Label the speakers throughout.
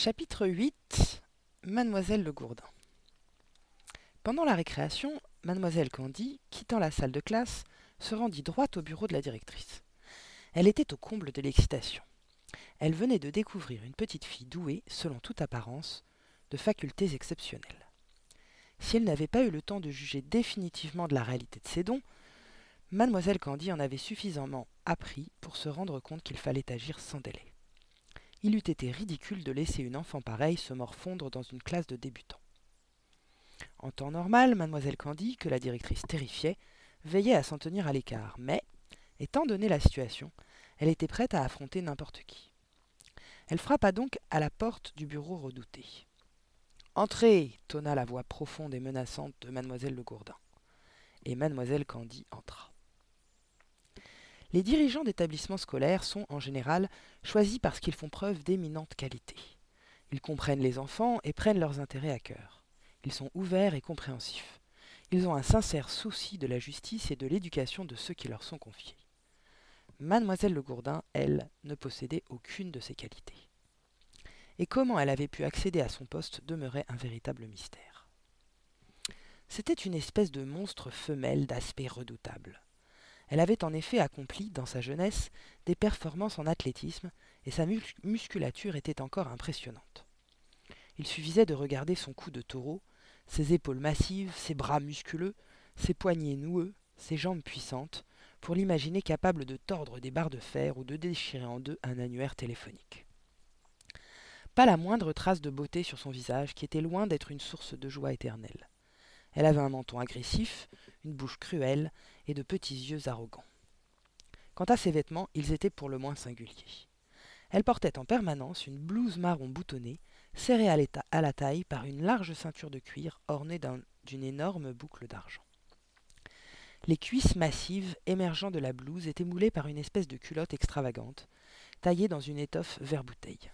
Speaker 1: Chapitre 8 Mademoiselle Le Gourdin Pendant la récréation, Mademoiselle Candy, quittant la salle de classe, se rendit droit au bureau de la directrice. Elle était au comble de l'excitation. Elle venait de découvrir une petite fille douée, selon toute apparence, de facultés exceptionnelles. Si elle n'avait pas eu le temps de juger définitivement de la réalité de ses dons, Mademoiselle Candy en avait suffisamment appris pour se rendre compte qu'il fallait agir sans délai. Il eût été ridicule de laisser une enfant pareille se morfondre dans une classe de débutants. En temps normal, Mademoiselle Candy, que la directrice terrifiait, veillait à s'en tenir à l'écart, mais, étant donné la situation, elle était prête à affronter n'importe qui. Elle frappa donc à la porte du bureau redouté. Entrez tonna la voix profonde et menaçante de mademoiselle Le Gourdin. Et mademoiselle Candy entra. Les dirigeants d'établissements scolaires sont, en général, choisis parce qu'ils font preuve d'éminentes qualités. Ils comprennent les enfants et prennent leurs intérêts à cœur. Ils sont ouverts et compréhensifs. Ils ont un sincère souci de la justice et de l'éducation de ceux qui leur sont confiés. Mademoiselle Le Gourdin, elle, ne possédait aucune de ces qualités. Et comment elle avait pu accéder à son poste demeurait un véritable mystère. C'était une espèce de monstre femelle d'aspect redoutable. Elle avait en effet accompli, dans sa jeunesse, des performances en athlétisme, et sa musculature était encore impressionnante. Il suffisait de regarder son cou de taureau, ses épaules massives, ses bras musculeux, ses poignets noueux, ses jambes puissantes, pour l'imaginer capable de tordre des barres de fer ou de déchirer en deux un annuaire téléphonique. Pas la moindre trace de beauté sur son visage, qui était loin d'être une source de joie éternelle. Elle avait un menton agressif, une bouche cruelle et de petits yeux arrogants. Quant à ses vêtements, ils étaient pour le moins singuliers. Elle portait en permanence une blouse marron boutonnée, serrée à la taille par une large ceinture de cuir ornée d'une énorme boucle d'argent. Les cuisses massives émergeant de la blouse étaient moulées par une espèce de culotte extravagante, taillée dans une étoffe vert bouteille.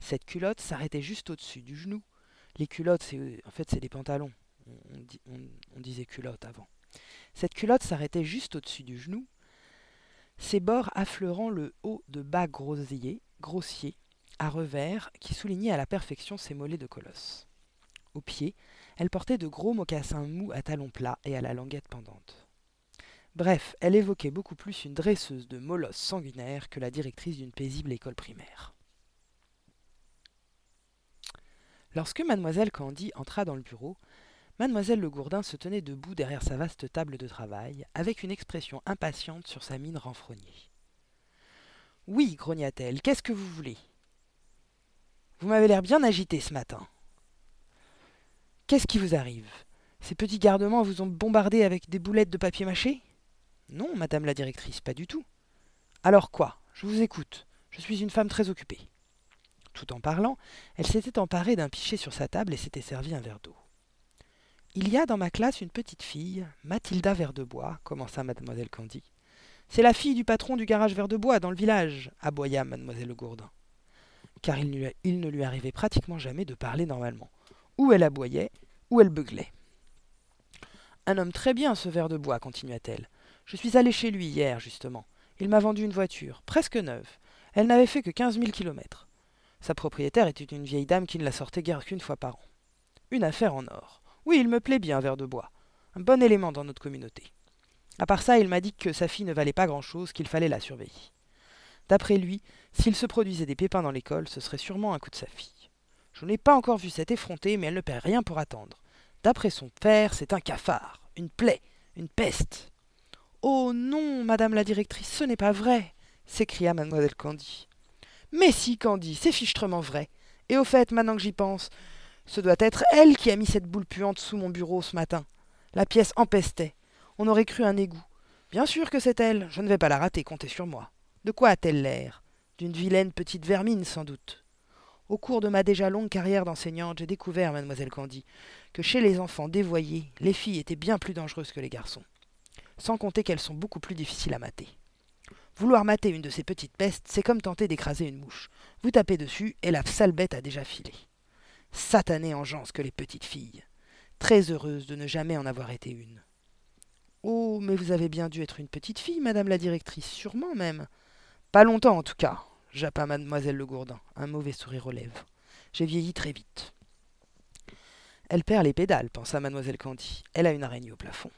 Speaker 1: Cette culotte s'arrêtait juste au-dessus du genou. Les culottes, en fait, c'est des pantalons. On, disait culotte avant. Cette culotte s'arrêtait juste au-dessus du genou, ses bords affleurant le haut de bas grossier, grossier à revers qui soulignait à la perfection ses mollets de colosse. Au pied, elle portait de gros mocassins mous à talons plats et à la languette pendante. Bref, elle évoquait beaucoup plus une dresseuse de molosses sanguinaires que la directrice d'une paisible école primaire. Lorsque mademoiselle Candy entra dans le bureau, mademoiselle Le Gourdin se tenait debout derrière sa vaste table de travail, avec une expression impatiente sur sa mine renfrognée. Oui, grogna-t-elle, qu'est-ce que vous voulez Vous m'avez l'air bien agité ce matin. Qu'est-ce qui vous arrive? Ces petits gardements vous ont bombardé avec des boulettes de papier mâché Non, madame la directrice, pas du tout. Alors quoi? Je vous écoute. Je suis une femme très occupée. Tout en parlant, elle s'était emparée d'un pichet sur sa table et s'était servi un verre d'eau. Il y a dans ma classe une petite fille, Mathilda Verdebois, commença mademoiselle Candy. C'est la fille du patron du garage Verdebois dans le village, aboya mademoiselle Gourdin. Car il, il ne lui arrivait pratiquement jamais de parler normalement. Ou elle aboyait, ou elle beuglait. Un homme très bien, ce verre de bois, continua-t-elle. Je suis allée chez lui hier, justement. Il m'a vendu une voiture, presque neuve. Elle n'avait fait que quinze mille kilomètres. Sa propriétaire était une vieille dame qui ne la sortait guère qu'une fois par an. Une affaire en or. Oui, il me plaît bien, verre de bois. Un bon élément dans notre communauté. À part ça, il m'a dit que sa fille ne valait pas grand-chose, qu'il fallait la surveiller. D'après lui, s'il se produisait des pépins dans l'école, ce serait sûrement un coup de sa fille. Je n'ai pas encore vu cette effrontée, mais elle ne perd rien pour attendre. D'après son père, c'est un cafard, une plaie, une peste. Oh non, madame la directrice, ce n'est pas vrai, s'écria mademoiselle Candy. Mais si, Candy, c'est fichtrement vrai. Et au fait, maintenant que j'y pense, ce doit être elle qui a mis cette boule puante sous mon bureau ce matin. La pièce empestait. On aurait cru un égout. Bien sûr que c'est elle, je ne vais pas la rater, comptez sur moi. De quoi a-t-elle l'air? D'une vilaine petite vermine, sans doute. Au cours de ma déjà longue carrière d'enseignante, j'ai découvert, mademoiselle Candy, que chez les enfants dévoyés, les filles étaient bien plus dangereuses que les garçons. Sans compter qu'elles sont beaucoup plus difficiles à mater. Vouloir mater une de ces petites pestes, c'est comme tenter d'écraser une mouche. Vous tapez dessus et la sale bête a déjà filé. Satanée engeance que les petites filles. Très heureuse de ne jamais en avoir été une. Oh, mais vous avez bien dû être une petite fille, madame la directrice, sûrement même. Pas longtemps en tout cas jappa mademoiselle Le Gourdin, un mauvais sourire aux lèvres. J'ai vieilli très vite. Elle perd les pédales, pensa mademoiselle Candy. Elle a une araignée au plafond.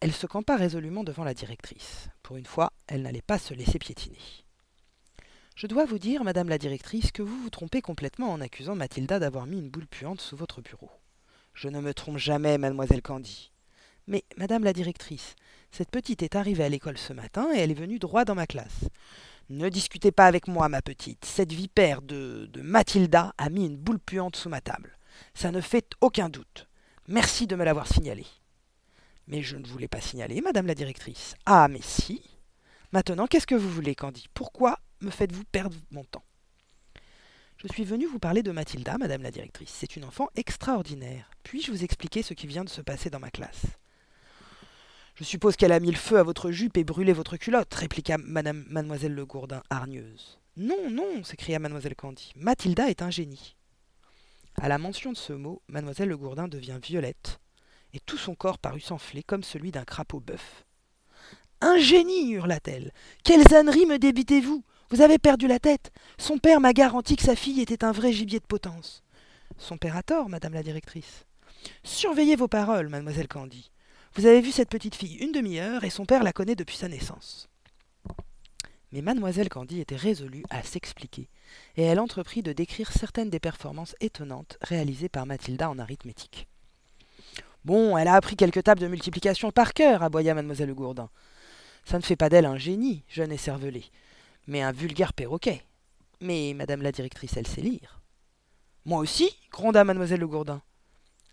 Speaker 1: Elle se campa résolument devant la directrice. Pour une fois, elle n'allait pas se laisser piétiner. Je dois vous dire, madame la directrice, que vous vous trompez complètement en accusant Mathilda d'avoir mis une boule puante sous votre bureau. Je ne me trompe jamais, mademoiselle Candy. Mais, madame la directrice, cette petite est arrivée à l'école ce matin et elle est venue droit dans ma classe. Ne discutez pas avec moi, ma petite. Cette vipère de, de Mathilda a mis une boule puante sous ma table. Ça ne fait aucun doute. Merci de me l'avoir signalé. Mais je ne voulais pas signaler, madame la directrice. Ah, mais si. Maintenant, qu'est-ce que vous voulez, Candy? Pourquoi me faites-vous perdre mon temps Je suis venue vous parler de Mathilda, madame la directrice. C'est une enfant extraordinaire. Puis-je vous expliquer ce qui vient de se passer dans ma classe? Je suppose qu'elle a mis le feu à votre jupe et brûlé votre culotte, répliqua madame, mademoiselle Le Gourdin, hargneuse. Non, non, s'écria mademoiselle Candy. Mathilda est un génie. À la mention de ce mot, mademoiselle Le Gourdin devient violette, et tout son corps parut s'enfler comme celui d'un crapaud bœuf. Un génie hurla-t-elle. Quelles âneries me débitez-vous? Vous avez perdu la tête. Son père m'a garanti que sa fille était un vrai gibier de potence. Son père a tort, madame la directrice. Surveillez vos paroles, mademoiselle Candy. Vous avez vu cette petite fille une demi-heure et son père la connaît depuis sa naissance. Mais mademoiselle Candy était résolue à s'expliquer, et elle entreprit de décrire certaines des performances étonnantes réalisées par Mathilda en arithmétique. Bon, elle a appris quelques tables de multiplication par cœur, aboya mademoiselle Gourdin. Ça ne fait pas d'elle un génie, jeune et cervelé, mais un vulgaire perroquet. Mais madame la directrice, elle sait lire. Moi aussi, gronda mademoiselle Le Gourdin.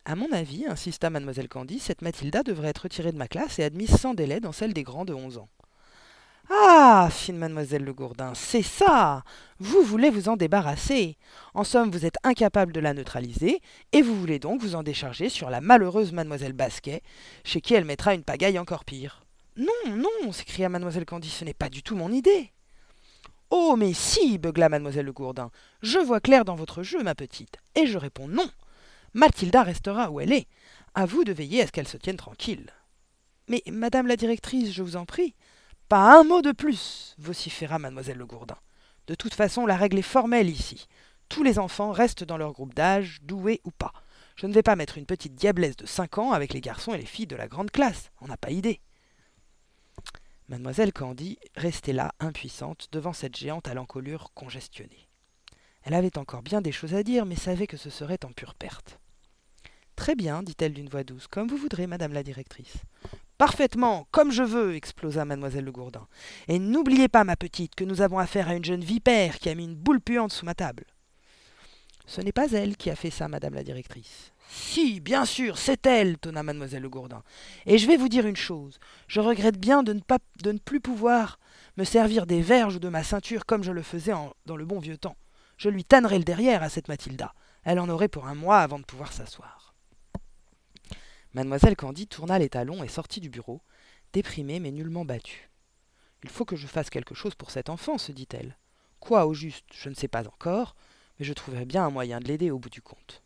Speaker 1: À mon avis, insista mademoiselle Candy, cette Mathilda devrait être retirée de ma classe et admise sans délai dans celle des grands de onze ans. Ah fit mademoiselle Le Gourdin, c'est ça Vous voulez vous en débarrasser. En somme, vous êtes incapable de la neutraliser, et vous voulez donc vous en décharger sur la malheureuse mademoiselle Basquet, chez qui elle mettra une pagaille encore pire. Non, non s'écria mademoiselle Candy, ce n'est pas du tout mon idée. Oh, mais si beugla mademoiselle Le Gourdin. Je vois clair dans votre jeu, ma petite, et je réponds non. Mathilda restera où elle est. À vous de veiller à ce qu'elle se tienne tranquille. Mais, madame la directrice, je vous en prie, pas un mot de plus, vociféra mademoiselle Le Gourdin. De toute façon, la règle est formelle ici. Tous les enfants restent dans leur groupe d'âge, doués ou pas. Je ne vais pas mettre une petite diablesse de cinq ans avec les garçons et les filles de la grande classe. On n'a pas idée. Mademoiselle Candy restait là, impuissante, devant cette géante à l'encolure congestionnée. Elle avait encore bien des choses à dire, mais savait que ce serait en pure perte. Très bien, dit-elle d'une voix douce, comme vous voudrez, madame la directrice. Parfaitement, comme je veux, explosa mademoiselle Le Gourdin. Et n'oubliez pas, ma petite, que nous avons affaire à une jeune vipère qui a mis une boule puante sous ma table. Ce n'est pas elle qui a fait ça, madame la directrice. Si, bien sûr, c'est elle, tonna mademoiselle Le Gourdin. Et je vais vous dire une chose. Je regrette bien de ne, pas, de ne plus pouvoir me servir des verges ou de ma ceinture comme je le faisais dans le bon vieux temps. Je lui tannerai le derrière à cette Mathilda. Elle en aurait pour un mois avant de pouvoir s'asseoir. Mademoiselle Candy tourna les talons et sortit du bureau, déprimée mais nullement battue. Il faut que je fasse quelque chose pour cet enfant, se dit-elle. Quoi au juste, je ne sais pas encore, mais je trouverai bien un moyen de l'aider au bout du compte.